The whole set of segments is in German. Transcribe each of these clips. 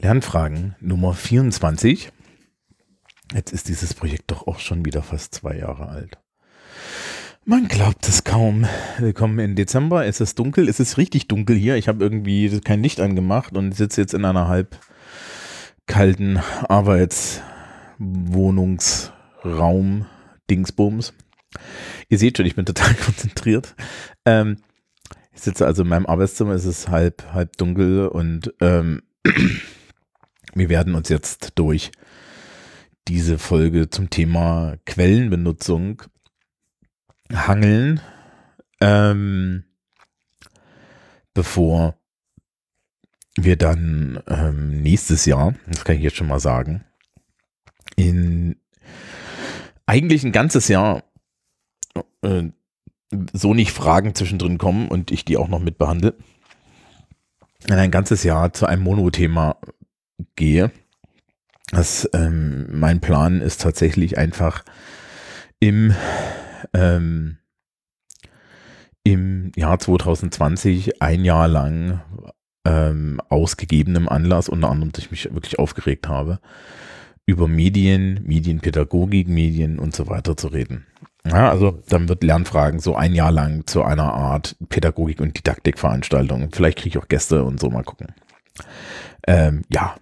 Lernfragen Nummer 24. Jetzt ist dieses Projekt doch auch schon wieder fast zwei Jahre alt. Man glaubt es kaum. Willkommen im Dezember. Es ist dunkel. Es ist richtig dunkel hier. Ich habe irgendwie kein Licht angemacht und sitze jetzt in einer halb kalten Arbeitswohnungsraum Dingsbums. Ihr seht schon, ich bin total konzentriert. Ähm, ich sitze also in meinem Arbeitszimmer. Es ist halb halb dunkel und ähm, wir werden uns jetzt durch diese Folge zum Thema Quellenbenutzung hangeln, ähm, bevor wir dann ähm, nächstes Jahr, das kann ich jetzt schon mal sagen, in eigentlich ein ganzes Jahr äh, so nicht Fragen zwischendrin kommen und ich die auch noch mit behandle, in ein ganzes Jahr zu einem Monothema gehe. Das, ähm, mein Plan ist tatsächlich einfach im, ähm, im Jahr 2020 ein Jahr lang ähm, ausgegebenem Anlass, unter anderem, dass ich mich wirklich aufgeregt habe, über Medien, Medienpädagogik, Medien und so weiter zu reden. Ja, also dann wird Lernfragen so ein Jahr lang zu einer Art Pädagogik- und Didaktikveranstaltung. Vielleicht kriege ich auch Gäste und so mal gucken. Ähm, ja,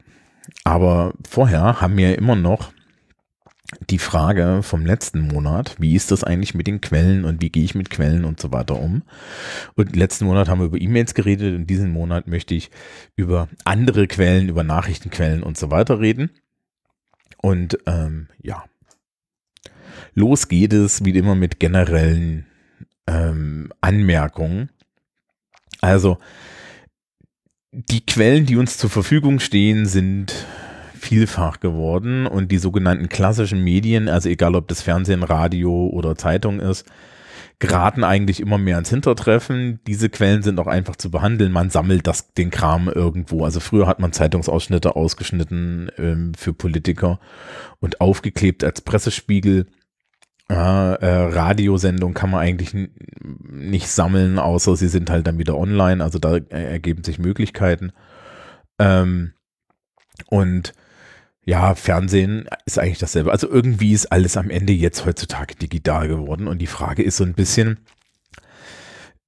aber vorher haben wir immer noch die Frage vom letzten Monat, wie ist das eigentlich mit den Quellen und wie gehe ich mit Quellen und so weiter um. Und letzten Monat haben wir über E-Mails geredet und diesen Monat möchte ich über andere Quellen, über Nachrichtenquellen und so weiter reden. Und ähm, ja, los geht es wie immer mit generellen ähm, Anmerkungen. Also die Quellen, die uns zur Verfügung stehen, sind vielfach geworden und die sogenannten klassischen Medien, also egal ob das Fernsehen, Radio oder Zeitung ist, geraten eigentlich immer mehr ins Hintertreffen. Diese Quellen sind auch einfach zu behandeln. Man sammelt das, den Kram irgendwo. Also früher hat man Zeitungsausschnitte ausgeschnitten ähm, für Politiker und aufgeklebt als Pressespiegel. Ja, äh, Radiosendung kann man eigentlich nicht sammeln, außer sie sind halt dann wieder online. Also da ergeben sich Möglichkeiten. Ähm, und ja, Fernsehen ist eigentlich dasselbe. Also irgendwie ist alles am Ende jetzt heutzutage digital geworden. Und die Frage ist so ein bisschen,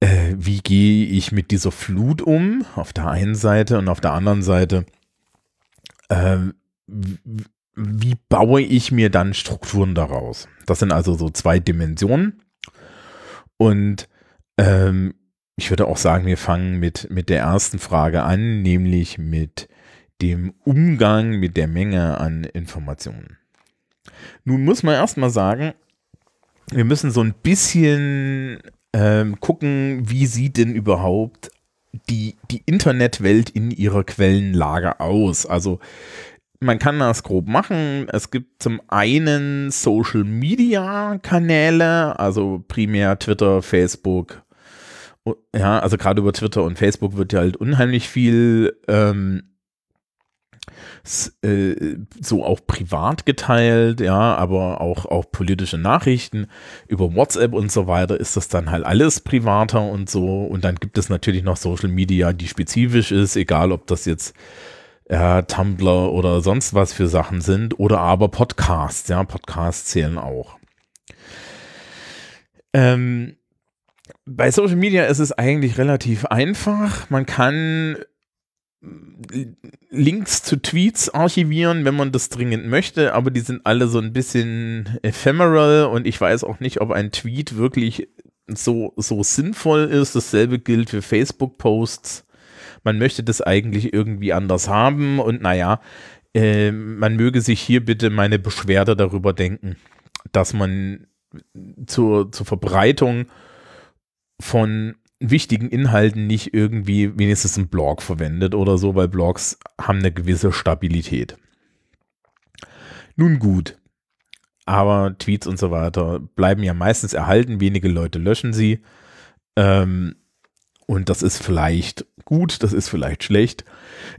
äh, wie gehe ich mit dieser Flut um? Auf der einen Seite und auf der anderen Seite, äh, wie baue ich mir dann Strukturen daraus? Das sind also so zwei Dimensionen. Und ähm, ich würde auch sagen, wir fangen mit, mit der ersten Frage an, nämlich mit dem Umgang mit der Menge an Informationen. Nun muss man erstmal sagen, wir müssen so ein bisschen ähm, gucken, wie sieht denn überhaupt die, die Internetwelt in ihrer Quellenlage aus. Also man kann das grob machen. Es gibt zum einen Social Media Kanäle, also primär Twitter, Facebook. Ja, also gerade über Twitter und Facebook wird ja halt unheimlich viel ähm, äh, so auch privat geteilt, ja, aber auch, auch politische Nachrichten über WhatsApp und so weiter ist das dann halt alles privater und so. Und dann gibt es natürlich noch Social Media, die spezifisch ist, egal ob das jetzt ja, Tumblr oder sonst was für Sachen sind oder aber Podcasts, ja, Podcasts zählen auch. Ähm, bei Social Media ist es eigentlich relativ einfach. Man kann äh, Links zu Tweets archivieren, wenn man das dringend möchte, aber die sind alle so ein bisschen ephemeral und ich weiß auch nicht, ob ein Tweet wirklich so, so sinnvoll ist. Dasselbe gilt für Facebook-Posts man möchte das eigentlich irgendwie anders haben und naja, äh, man möge sich hier bitte meine Beschwerde darüber denken, dass man zur, zur Verbreitung von wichtigen Inhalten nicht irgendwie wenigstens einen Blog verwendet oder so, weil Blogs haben eine gewisse Stabilität. Nun gut, aber Tweets und so weiter bleiben ja meistens erhalten, wenige Leute löschen sie. Ähm, und das ist vielleicht gut, das ist vielleicht schlecht.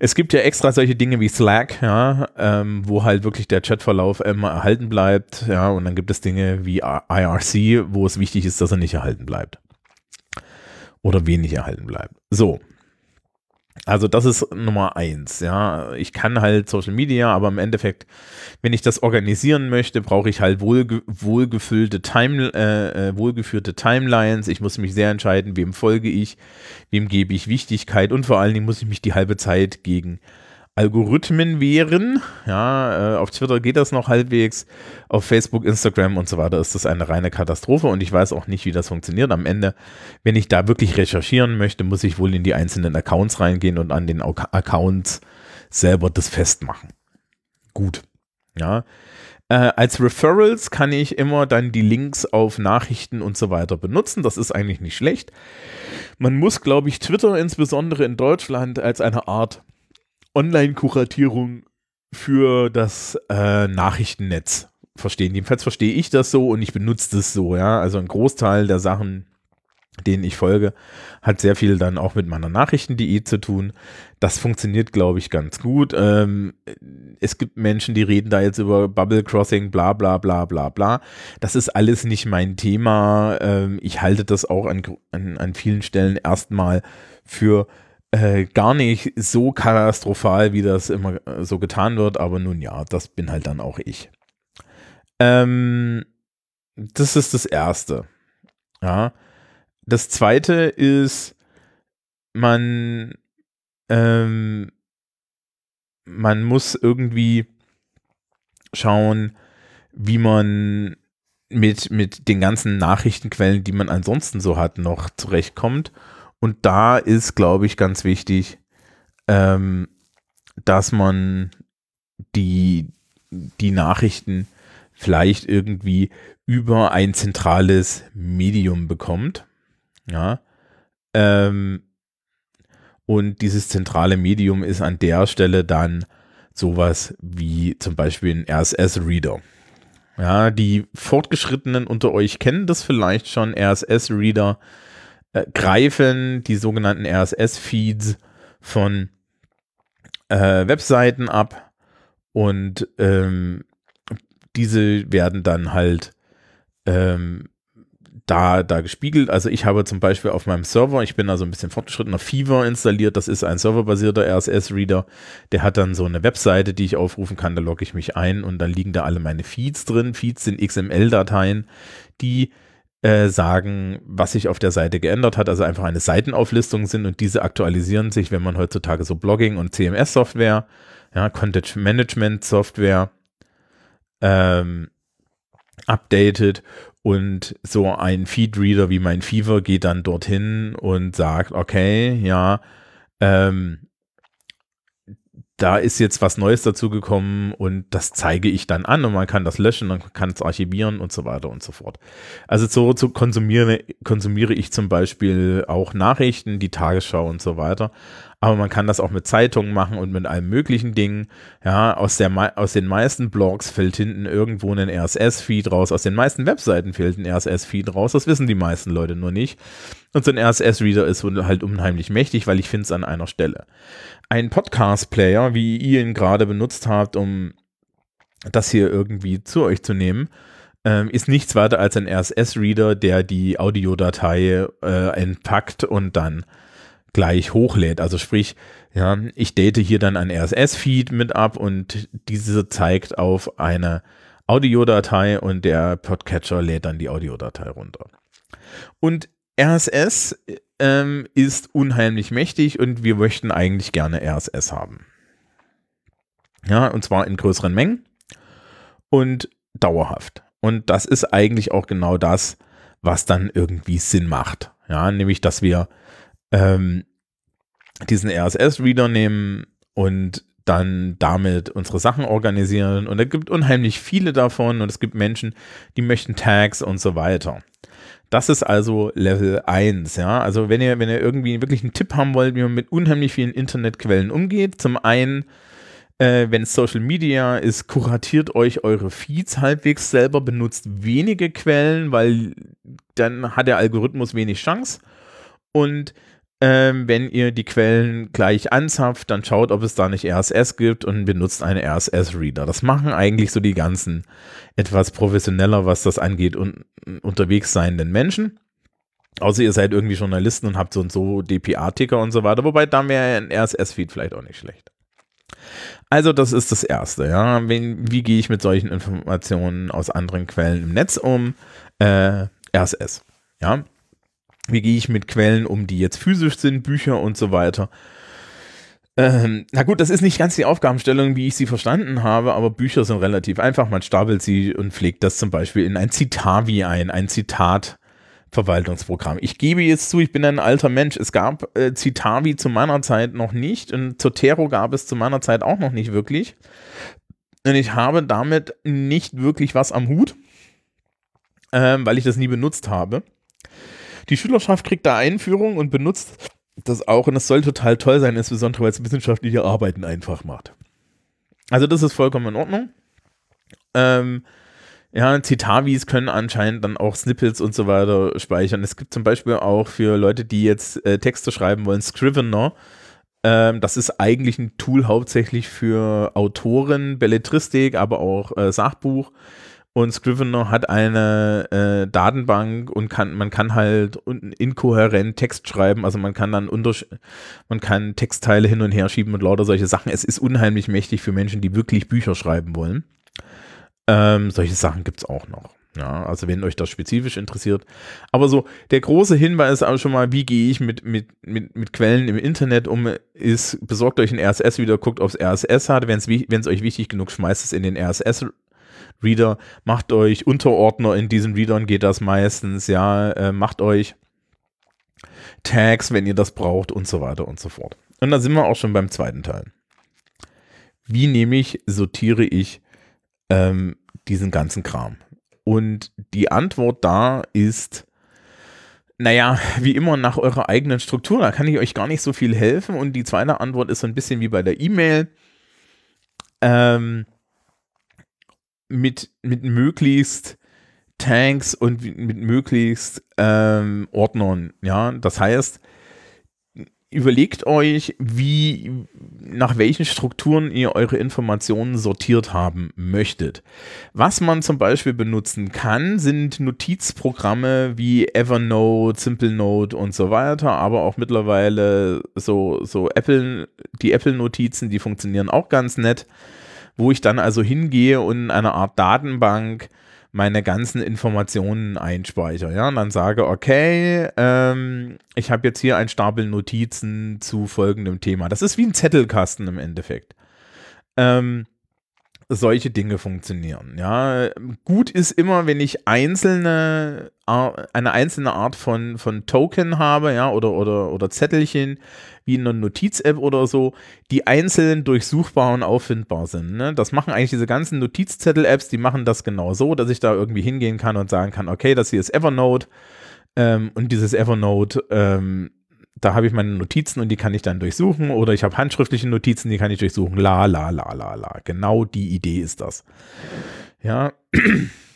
Es gibt ja extra solche Dinge wie Slack, ja, ähm, wo halt wirklich der Chatverlauf immer erhalten bleibt, ja, und dann gibt es Dinge wie IRC, wo es wichtig ist, dass er nicht erhalten bleibt. Oder wenig erhalten bleibt. So. Also das ist Nummer eins, ja. Ich kann halt Social Media, aber im Endeffekt, wenn ich das organisieren möchte, brauche ich halt wohlge wohlgefüllte Time, äh, äh, wohlgeführte Timelines. Ich muss mich sehr entscheiden, wem folge ich, wem gebe ich Wichtigkeit und vor allen Dingen muss ich mich die halbe Zeit gegen Algorithmen wehren. Ja, äh, auf Twitter geht das noch halbwegs. Auf Facebook, Instagram und so weiter ist das eine reine Katastrophe und ich weiß auch nicht, wie das funktioniert. Am Ende, wenn ich da wirklich recherchieren möchte, muss ich wohl in die einzelnen Accounts reingehen und an den Accounts selber das festmachen. Gut. Ja. Äh, als Referrals kann ich immer dann die Links auf Nachrichten und so weiter benutzen. Das ist eigentlich nicht schlecht. Man muss, glaube ich, Twitter insbesondere in Deutschland als eine Art Online-Kuratierung für das äh, Nachrichtennetz verstehen. Jedenfalls verstehe ich das so und ich benutze das so, ja. Also ein Großteil der Sachen, denen ich folge, hat sehr viel dann auch mit meiner Nachrichten.de zu tun. Das funktioniert, glaube ich, ganz gut. Ähm, es gibt Menschen, die reden da jetzt über Bubble Crossing, bla bla bla bla bla. Das ist alles nicht mein Thema. Ähm, ich halte das auch an, an, an vielen Stellen erstmal für äh, gar nicht so katastrophal, wie das immer äh, so getan wird, aber nun ja, das bin halt dann auch ich. Ähm, das ist das Erste. Ja. Das Zweite ist, man, ähm, man muss irgendwie schauen, wie man mit, mit den ganzen Nachrichtenquellen, die man ansonsten so hat, noch zurechtkommt und da ist, glaube ich, ganz wichtig, ähm, dass man die, die Nachrichten vielleicht irgendwie über ein zentrales Medium bekommt. Ja. Ähm, und dieses zentrale Medium ist an der Stelle dann sowas wie zum Beispiel ein RSS-Reader. Ja, die Fortgeschrittenen unter euch kennen das vielleicht schon. RSS-Reader äh, greifen die sogenannten RSS-Feeds von äh, Webseiten ab und ähm, diese werden dann halt ähm, da, da gespiegelt. Also ich habe zum Beispiel auf meinem Server, ich bin da so ein bisschen fortgeschrittener, Fever installiert. Das ist ein serverbasierter RSS-Reader. Der hat dann so eine Webseite, die ich aufrufen kann. Da logge ich mich ein und dann liegen da alle meine Feeds drin. Feeds sind XML-Dateien, die äh, sagen, was sich auf der Seite geändert hat, also einfach eine Seitenauflistung sind und diese aktualisieren sich, wenn man heutzutage so Blogging und CMS-Software, ja, Content Management Software ähm, updated und so ein Feedreader wie mein Fever geht dann dorthin und sagt, okay, ja, ähm, da ist jetzt was Neues dazugekommen und das zeige ich dann an und man kann das löschen, man kann es archivieren und so weiter und so fort. Also so, so konsumiere, konsumiere ich zum Beispiel auch Nachrichten, die Tagesschau und so weiter aber man kann das auch mit Zeitungen machen und mit allen möglichen Dingen. Ja, aus, der, aus den meisten Blogs fällt hinten irgendwo ein RSS-Feed raus, aus den meisten Webseiten fällt ein RSS-Feed raus, das wissen die meisten Leute nur nicht. Und so ein RSS-Reader ist halt unheimlich mächtig, weil ich finde es an einer Stelle. Ein Podcast-Player, wie ihr ihn gerade benutzt habt, um das hier irgendwie zu euch zu nehmen, ähm, ist nichts weiter als ein RSS-Reader, der die Audiodatei äh, entpackt und dann gleich hochlädt. Also sprich, ja, ich date hier dann ein RSS-Feed mit ab und diese zeigt auf eine Audiodatei und der Podcatcher lädt dann die Audiodatei runter. Und RSS ähm, ist unheimlich mächtig und wir möchten eigentlich gerne RSS haben. Ja, und zwar in größeren Mengen und dauerhaft. Und das ist eigentlich auch genau das, was dann irgendwie Sinn macht. Ja, nämlich, dass wir ähm, diesen RSS-Reader nehmen und dann damit unsere Sachen organisieren. Und es gibt unheimlich viele davon und es gibt Menschen, die möchten Tags und so weiter. Das ist also Level 1, ja. Also wenn ihr, wenn ihr irgendwie wirklich einen Tipp haben wollt, wie man mit unheimlich vielen Internetquellen umgeht, zum einen, äh, wenn es Social Media ist, kuratiert euch eure Feeds halbwegs selber, benutzt wenige Quellen, weil dann hat der Algorithmus wenig Chance. Und ähm, wenn ihr die Quellen gleich anzapft, dann schaut, ob es da nicht RSS gibt und benutzt einen RSS-Reader. Das machen eigentlich so die ganzen etwas professioneller, was das angeht, un unterwegs seienden Menschen. Außer ihr seid irgendwie Journalisten und habt so und so DPA-Ticker und so weiter. Wobei dann wäre ein RSS-Feed vielleicht auch nicht schlecht. Also das ist das Erste. Ja, wie, wie gehe ich mit solchen Informationen aus anderen Quellen im Netz um? Äh, RSS. Ja, wie gehe ich mit Quellen um, die jetzt physisch sind, Bücher und so weiter? Ähm, na gut, das ist nicht ganz die Aufgabenstellung, wie ich sie verstanden habe, aber Bücher sind relativ einfach. Man stapelt sie und pflegt das zum Beispiel in ein Citavi ein, ein Zitat. Verwaltungsprogramm. Ich gebe jetzt zu, ich bin ein alter Mensch. Es gab äh, Citavi zu meiner Zeit noch nicht und Zotero gab es zu meiner Zeit auch noch nicht wirklich. Und ich habe damit nicht wirklich was am Hut, ähm, weil ich das nie benutzt habe. Die Schülerschaft kriegt da Einführung und benutzt das auch und das soll total toll sein, insbesondere weil es wissenschaftliche Arbeiten einfach macht. Also das ist vollkommen in Ordnung. Ähm, ja, Citavis können anscheinend dann auch Snippets und so weiter speichern. Es gibt zum Beispiel auch für Leute, die jetzt äh, Texte schreiben wollen, Scrivener. Ähm, das ist eigentlich ein Tool hauptsächlich für Autoren, Belletristik, aber auch äh, Sachbuch. Und Scrivener hat eine äh, Datenbank und kann, man kann halt inkohärent Text schreiben. Also man kann dann unter, man kann Textteile hin und her schieben und lauter solche Sachen. Es ist unheimlich mächtig für Menschen, die wirklich Bücher schreiben wollen. Ähm, solche Sachen gibt es auch noch. Ja, also wenn euch das spezifisch interessiert. Aber so, der große Hinweis auch schon mal, wie gehe ich mit, mit, mit, mit Quellen im Internet um, ist, besorgt euch ein RSS wieder, guckt, ob es RSS hat. Wenn es euch wichtig genug, schmeißt es in den RSS Reader, macht euch Unterordner in diesen Readern, geht das meistens, ja, äh, macht euch Tags, wenn ihr das braucht und so weiter und so fort. Und da sind wir auch schon beim zweiten Teil. Wie nämlich sortiere ich ähm, diesen ganzen Kram? Und die Antwort da ist, naja, wie immer nach eurer eigenen Struktur. Da kann ich euch gar nicht so viel helfen. Und die zweite Antwort ist so ein bisschen wie bei der E-Mail. Ähm, mit, mit möglichst Tanks und mit möglichst ähm, Ordnern. Ja, das heißt, überlegt euch, wie, nach welchen Strukturen ihr eure Informationen sortiert haben möchtet. Was man zum Beispiel benutzen kann, sind Notizprogramme wie Evernote, SimpleNote und so weiter, aber auch mittlerweile so, so Apple, die Apple-Notizen, die funktionieren auch ganz nett wo ich dann also hingehe und in einer Art Datenbank meine ganzen Informationen einspeichere. Ja, und dann sage, okay, ähm, ich habe jetzt hier ein Stapel Notizen zu folgendem Thema. Das ist wie ein Zettelkasten im Endeffekt. Ähm, solche Dinge funktionieren. Ja, gut ist immer, wenn ich einzelne eine einzelne Art von, von Token habe, ja, oder, oder, oder Zettelchen, wie in einer Notiz-App oder so, die einzeln durchsuchbar und auffindbar sind. Ne? Das machen eigentlich diese ganzen Notizzettel-Apps, die machen das genau so, dass ich da irgendwie hingehen kann und sagen kann, okay, das hier ist Evernote ähm, und dieses Evernote ähm, da habe ich meine Notizen und die kann ich dann durchsuchen oder ich habe handschriftliche Notizen, die kann ich durchsuchen. La, la, la, la, la. Genau die Idee ist das. Ja.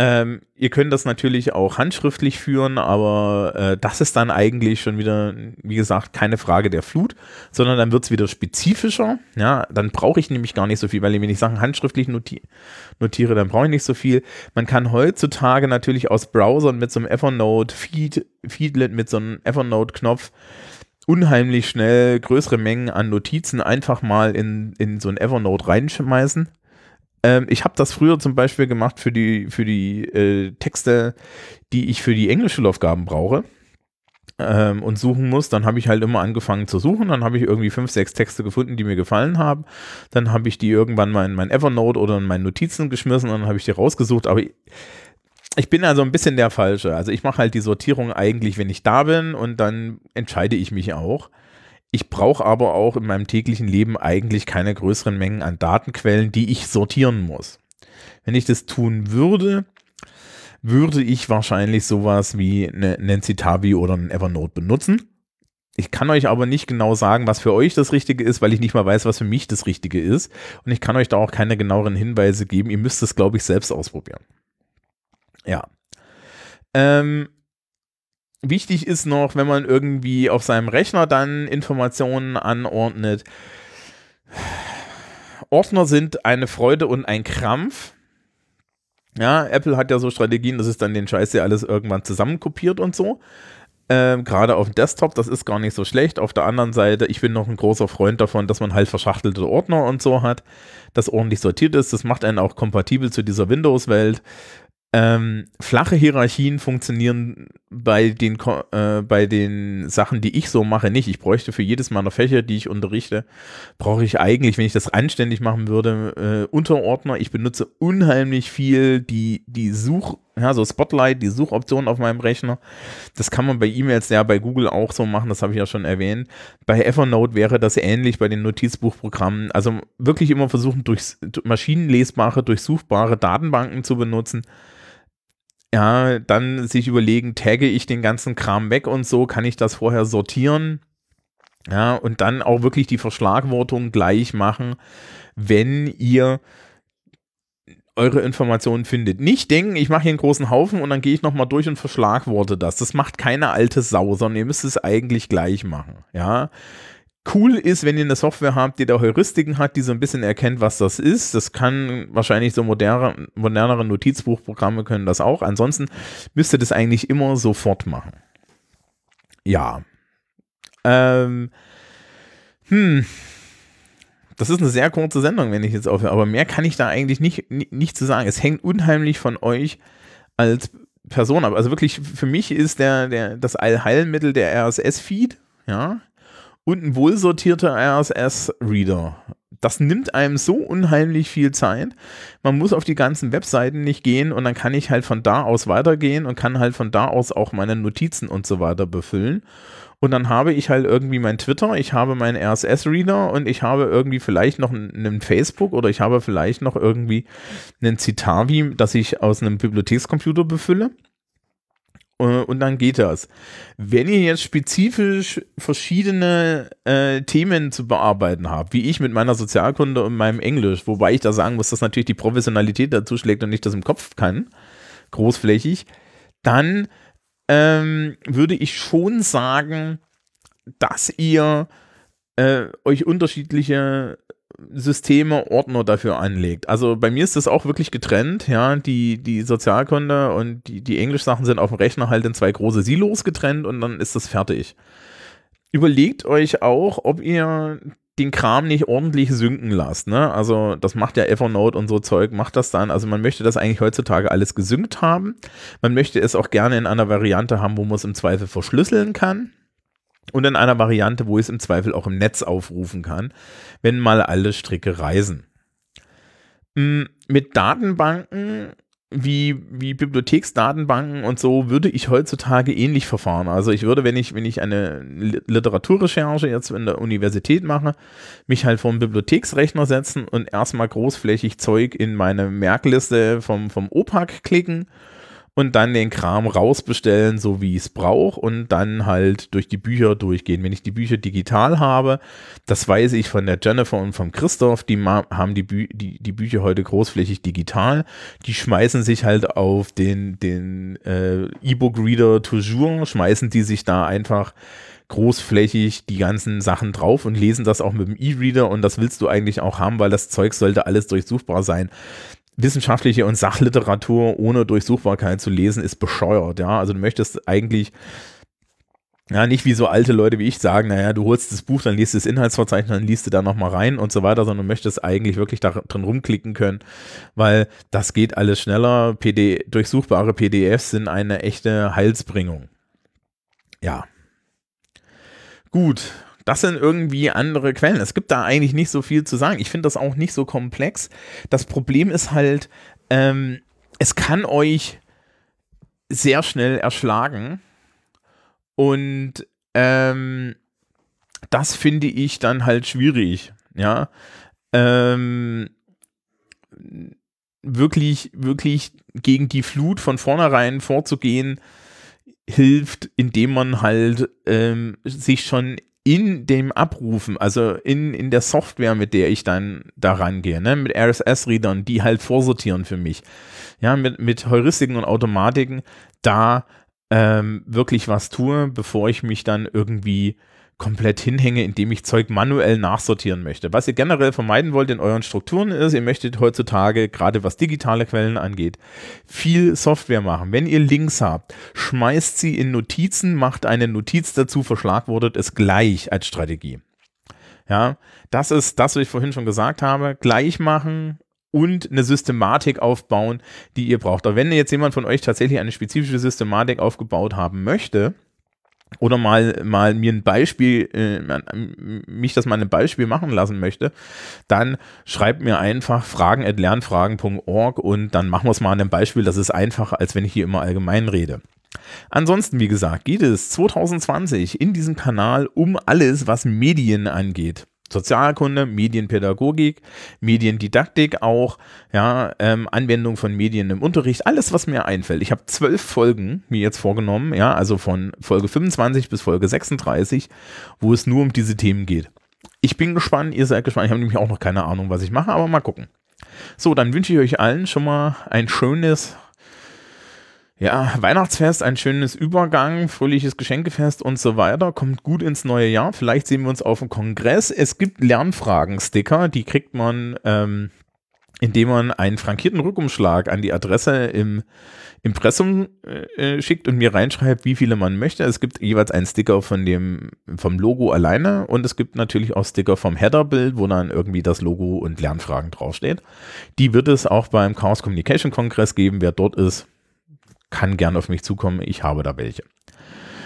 Ähm, ihr könnt das natürlich auch handschriftlich führen, aber äh, das ist dann eigentlich schon wieder, wie gesagt, keine Frage der Flut, sondern dann wird es wieder spezifischer. Ja, dann brauche ich nämlich gar nicht so viel, weil wenn ich Sachen handschriftlich noti notiere, dann brauche ich nicht so viel. Man kann heutzutage natürlich aus Browsern mit so einem Evernote Feed, Feedlet, mit so einem Evernote-Knopf unheimlich schnell größere Mengen an Notizen einfach mal in, in so ein Evernote reinschmeißen. Ähm, ich habe das früher zum Beispiel gemacht für die, für die äh, Texte, die ich für die Englischschulaufgaben brauche ähm, und suchen muss. Dann habe ich halt immer angefangen zu suchen. Dann habe ich irgendwie fünf, sechs Texte gefunden, die mir gefallen haben. Dann habe ich die irgendwann mal in mein Evernote oder in meine Notizen geschmissen und dann habe ich die rausgesucht. Aber ich, ich bin also ein bisschen der Falsche. Also ich mache halt die Sortierung eigentlich, wenn ich da bin und dann entscheide ich mich auch. Ich brauche aber auch in meinem täglichen Leben eigentlich keine größeren Mengen an Datenquellen, die ich sortieren muss. Wenn ich das tun würde, würde ich wahrscheinlich sowas wie eine Nancy Tabi oder ein Evernote benutzen. Ich kann euch aber nicht genau sagen, was für euch das Richtige ist, weil ich nicht mal weiß, was für mich das Richtige ist. Und ich kann euch da auch keine genaueren Hinweise geben. Ihr müsst es, glaube ich, selbst ausprobieren. Ja. Ähm, Wichtig ist noch, wenn man irgendwie auf seinem Rechner dann Informationen anordnet. Ordner sind eine Freude und ein Krampf. Ja, Apple hat ja so Strategien, dass es dann den Scheiß ja alles irgendwann zusammenkopiert und so. Ähm, Gerade auf dem Desktop, das ist gar nicht so schlecht. Auf der anderen Seite, ich bin noch ein großer Freund davon, dass man halt verschachtelte Ordner und so hat, das ordentlich sortiert ist. Das macht einen auch kompatibel zu dieser Windows-Welt. Ähm, flache Hierarchien funktionieren bei den, äh, bei den Sachen, die ich so mache, nicht. Ich bräuchte für jedes meiner Fächer, die ich unterrichte, brauche ich eigentlich, wenn ich das anständig machen würde, äh, Unterordner. Ich benutze unheimlich viel die, die Such, ja, so Spotlight, die Suchoption auf meinem Rechner. Das kann man bei E-Mails ja bei Google auch so machen, das habe ich ja schon erwähnt. Bei Evernote wäre das ähnlich bei den Notizbuchprogrammen. Also wirklich immer versuchen, durch maschinenlesbare, durchsuchbare Datenbanken zu benutzen ja, dann sich überlegen, tagge ich den ganzen Kram weg und so, kann ich das vorher sortieren? Ja, und dann auch wirklich die Verschlagwortung gleich machen, wenn ihr eure Informationen findet. Nicht denken, ich mache hier einen großen Haufen und dann gehe ich nochmal durch und verschlagworte das. Das macht keine alte Sau, sondern ihr müsst es eigentlich gleich machen. Ja, Cool ist, wenn ihr eine Software habt, die da Heuristiken hat, die so ein bisschen erkennt, was das ist. Das kann wahrscheinlich so moderne, modernere Notizbuchprogramme können das auch. Ansonsten müsst ihr das eigentlich immer sofort machen. Ja. Ähm. Hm. Das ist eine sehr kurze Sendung, wenn ich jetzt aufhöre, aber mehr kann ich da eigentlich nicht, nicht, nicht zu sagen. Es hängt unheimlich von euch als Person ab. Also wirklich, für mich ist der, der, das Allheilmittel der RSS-Feed, ja, und ein wohlsortierter RSS-Reader. Das nimmt einem so unheimlich viel Zeit. Man muss auf die ganzen Webseiten nicht gehen und dann kann ich halt von da aus weitergehen und kann halt von da aus auch meine Notizen und so weiter befüllen. Und dann habe ich halt irgendwie mein Twitter, ich habe meinen RSS-Reader und ich habe irgendwie vielleicht noch einen Facebook oder ich habe vielleicht noch irgendwie einen Citavi, das ich aus einem Bibliothekscomputer befülle. Äh, und dann geht das. Wenn ihr jetzt spezifisch verschiedene äh, Themen zu bearbeiten habt, wie ich mit meiner Sozialkunde und meinem Englisch, wobei ich da sagen muss, dass natürlich die Professionalität dazu schlägt und nicht das im Kopf kann, großflächig, dann ähm, würde ich schon sagen, dass ihr äh, euch unterschiedliche Systeme, Ordner dafür anlegt. Also bei mir ist das auch wirklich getrennt, ja, die, die Sozialkunde und die, die Englisch-Sachen sind auf dem Rechner halt in zwei große Silos getrennt und dann ist das fertig. Überlegt euch auch, ob ihr den Kram nicht ordentlich synken lasst, ne? Also das macht ja Evernote und so Zeug, macht das dann. Also man möchte das eigentlich heutzutage alles gesynkt haben. Man möchte es auch gerne in einer Variante haben, wo man es im Zweifel verschlüsseln kann und in einer Variante, wo ich es im Zweifel auch im Netz aufrufen kann, wenn mal alle Stricke reisen. Mm, mit Datenbanken wie, wie Bibliotheksdatenbanken und so würde ich heutzutage ähnlich verfahren. Also ich würde, wenn ich, wenn ich eine Literaturrecherche jetzt in der Universität mache, mich halt vor einen Bibliotheksrechner setzen und erstmal großflächig Zeug in meine Merkliste vom, vom OPAC klicken und dann den Kram rausbestellen, so wie ich es brauche und dann halt durch die Bücher durchgehen. Wenn ich die Bücher digital habe, das weiß ich von der Jennifer und vom Christoph, die haben die, Bü die, die Bücher heute großflächig digital. Die schmeißen sich halt auf den, den äh, E-Book-Reader toujours, schmeißen die sich da einfach großflächig die ganzen Sachen drauf und lesen das auch mit dem E-Reader und das willst du eigentlich auch haben, weil das Zeug sollte alles durchsuchbar sein wissenschaftliche und Sachliteratur ohne Durchsuchbarkeit zu lesen, ist bescheuert, ja. Also du möchtest eigentlich ja, nicht wie so alte Leute wie ich sagen, naja, du holst das Buch, dann liest du das Inhaltsverzeichnis, dann liest du da nochmal rein und so weiter, sondern du möchtest eigentlich wirklich da drin rumklicken können, weil das geht alles schneller. PD, durchsuchbare PDFs sind eine echte Heilsbringung. Ja. Gut, das sind irgendwie andere Quellen. Es gibt da eigentlich nicht so viel zu sagen. Ich finde das auch nicht so komplex. Das Problem ist halt, ähm, es kann euch sehr schnell erschlagen. Und ähm, das finde ich dann halt schwierig. Ja. Ähm, wirklich, wirklich gegen die Flut von vornherein vorzugehen, hilft, indem man halt ähm, sich schon in dem Abrufen, also in, in der Software, mit der ich dann da rangehe, ne, mit RSS-Readern, die halt vorsortieren für mich, ja, mit, mit Heuristiken und Automatiken, da ähm, wirklich was tue, bevor ich mich dann irgendwie komplett hinhänge, indem ich Zeug manuell nachsortieren möchte. Was ihr generell vermeiden wollt in euren Strukturen ist, ihr möchtet heutzutage, gerade was digitale Quellen angeht, viel Software machen. Wenn ihr Links habt, schmeißt sie in Notizen, macht eine Notiz dazu, verschlagwortet es gleich als Strategie. Ja, das ist das, was ich vorhin schon gesagt habe. Gleich machen, und eine Systematik aufbauen, die ihr braucht. Aber wenn jetzt jemand von euch tatsächlich eine spezifische Systematik aufgebaut haben möchte, oder mal, mal mir ein Beispiel, äh, mich das mal ein Beispiel machen lassen möchte, dann schreibt mir einfach fragen.lernfragen.org und dann machen wir es mal an einem Beispiel. Das ist einfacher, als wenn ich hier immer allgemein rede. Ansonsten, wie gesagt, geht es 2020 in diesem Kanal um alles, was Medien angeht. Sozialkunde, Medienpädagogik, Mediendidaktik auch, ja, ähm, Anwendung von Medien im Unterricht, alles, was mir einfällt. Ich habe zwölf Folgen mir jetzt vorgenommen, ja, also von Folge 25 bis Folge 36, wo es nur um diese Themen geht. Ich bin gespannt, ihr seid gespannt. Ich habe nämlich auch noch keine Ahnung, was ich mache, aber mal gucken. So, dann wünsche ich euch allen schon mal ein schönes ja, Weihnachtsfest, ein schönes Übergang, fröhliches Geschenkefest und so weiter. Kommt gut ins neue Jahr. Vielleicht sehen wir uns auf dem Kongress. Es gibt Lernfragen-Sticker, die kriegt man, ähm, indem man einen frankierten Rückumschlag an die Adresse im Impressum äh, schickt und mir reinschreibt, wie viele man möchte. Es gibt jeweils einen Sticker von dem, vom Logo alleine und es gibt natürlich auch Sticker vom Header-Bild, wo dann irgendwie das Logo und Lernfragen draufsteht. Die wird es auch beim Chaos Communication Kongress geben. Wer dort ist, kann gern auf mich zukommen. Ich habe da welche.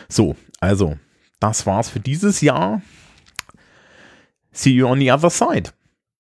So, also, das war's für dieses Jahr. See you on the other side.